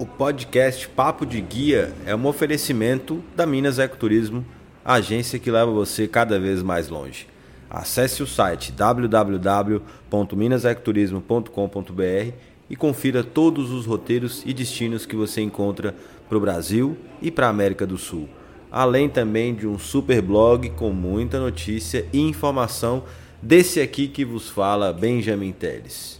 O podcast Papo de Guia é um oferecimento da Minas Ecoturismo, a agência que leva você cada vez mais longe. Acesse o site www.minasecoturismo.com.br e confira todos os roteiros e destinos que você encontra para o Brasil e para a América do Sul. Além também de um super blog com muita notícia e informação desse aqui que vos fala Benjamin Teles.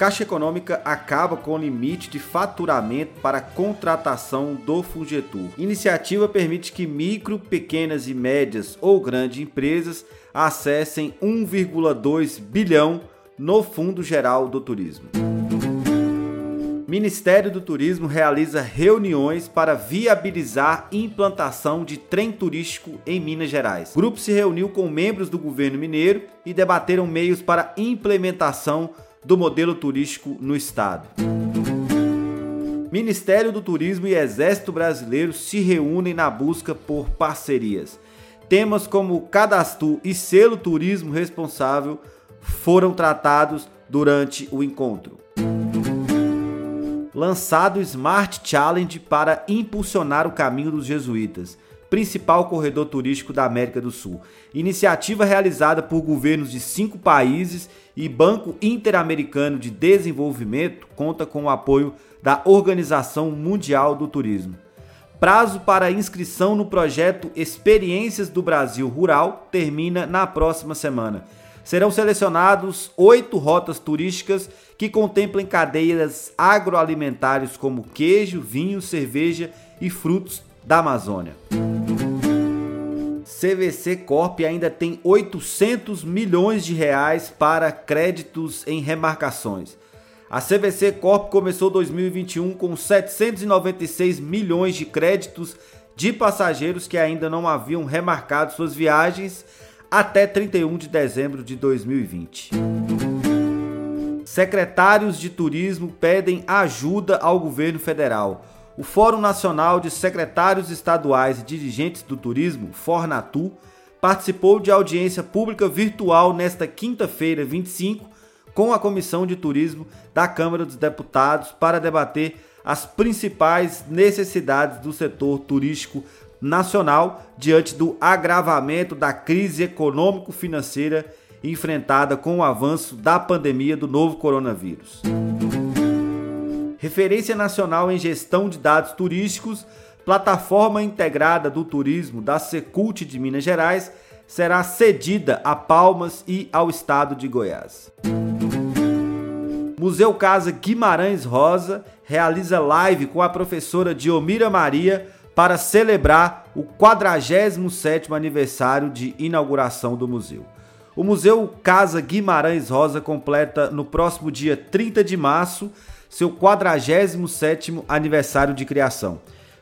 Caixa Econômica acaba com o limite de faturamento para contratação do Fungetur. Iniciativa permite que micro, pequenas e médias ou grandes empresas acessem 1,2 bilhão no Fundo Geral do Turismo. Ministério do Turismo realiza reuniões para viabilizar implantação de trem turístico em Minas Gerais. O grupo se reuniu com membros do governo mineiro e debateram meios para implementação do modelo turístico no estado. Ministério do Turismo e Exército Brasileiro se reúnem na busca por parcerias. Temas como cadastro e selo turismo responsável foram tratados durante o encontro. Lançado Smart Challenge para impulsionar o caminho dos jesuítas principal corredor turístico da América do Sul. Iniciativa realizada por governos de cinco países e Banco Interamericano de Desenvolvimento conta com o apoio da Organização Mundial do Turismo. Prazo para inscrição no projeto Experiências do Brasil Rural termina na próxima semana. Serão selecionados oito rotas turísticas que contemplem cadeias agroalimentares como queijo, vinho, cerveja e frutos da Amazônia. CVC Corp ainda tem 800 milhões de reais para créditos em remarcações. A CVC Corp começou 2021 com 796 milhões de créditos de passageiros que ainda não haviam remarcado suas viagens até 31 de dezembro de 2020. Secretários de turismo pedem ajuda ao governo federal. O Fórum Nacional de Secretários Estaduais e Dirigentes do Turismo, Fornatu, participou de audiência pública virtual nesta quinta-feira, 25, com a Comissão de Turismo da Câmara dos Deputados para debater as principais necessidades do setor turístico nacional diante do agravamento da crise econômico-financeira enfrentada com o avanço da pandemia do novo coronavírus referência nacional em gestão de dados turísticos, plataforma integrada do turismo da Secult de Minas Gerais, será cedida a Palmas e ao estado de Goiás. Museu Casa Guimarães Rosa realiza live com a professora Diomira Maria para celebrar o 47º aniversário de inauguração do museu. O Museu Casa Guimarães Rosa completa no próximo dia 30 de março seu 47º aniversário de criação.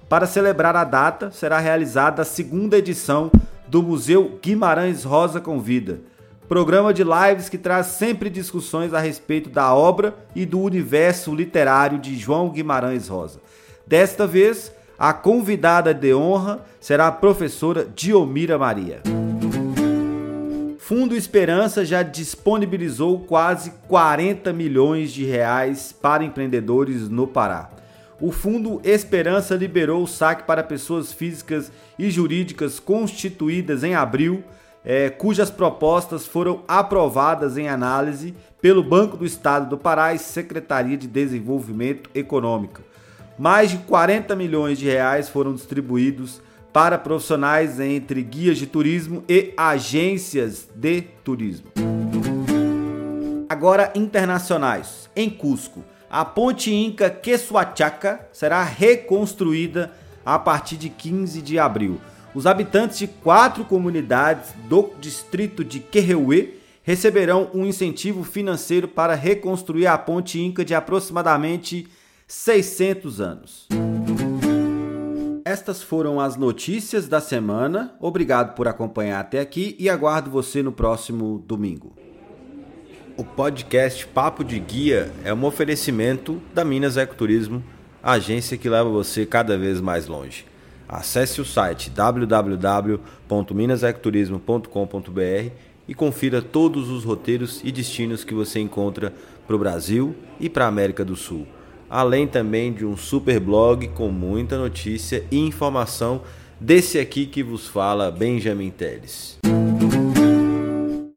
Para celebrar a data, será realizada a segunda edição do Museu Guimarães Rosa Convida, programa de lives que traz sempre discussões a respeito da obra e do universo literário de João Guimarães Rosa. Desta vez, a convidada de honra será a professora Diomira Maria. Fundo Esperança já disponibilizou quase 40 milhões de reais para empreendedores no Pará. O Fundo Esperança liberou o saque para pessoas físicas e jurídicas constituídas em abril, é, cujas propostas foram aprovadas em análise pelo Banco do Estado do Pará e Secretaria de Desenvolvimento Econômico. Mais de 40 milhões de reais foram distribuídos para profissionais entre guias de turismo e agências de turismo. Agora internacionais. Em Cusco, a ponte Inca Quesuachaca será reconstruída a partir de 15 de abril. Os habitantes de quatro comunidades do distrito de Quereuê receberão um incentivo financeiro para reconstruir a ponte Inca de aproximadamente 600 anos. Estas foram as notícias da semana. Obrigado por acompanhar até aqui e aguardo você no próximo domingo. O podcast Papo de Guia é um oferecimento da Minas Ecoturismo, a agência que leva você cada vez mais longe. Acesse o site www.minasecoturismo.com.br e confira todos os roteiros e destinos que você encontra para o Brasil e para a América do Sul. Além também de um super blog com muita notícia e informação desse aqui que vos fala Benjamin Teles.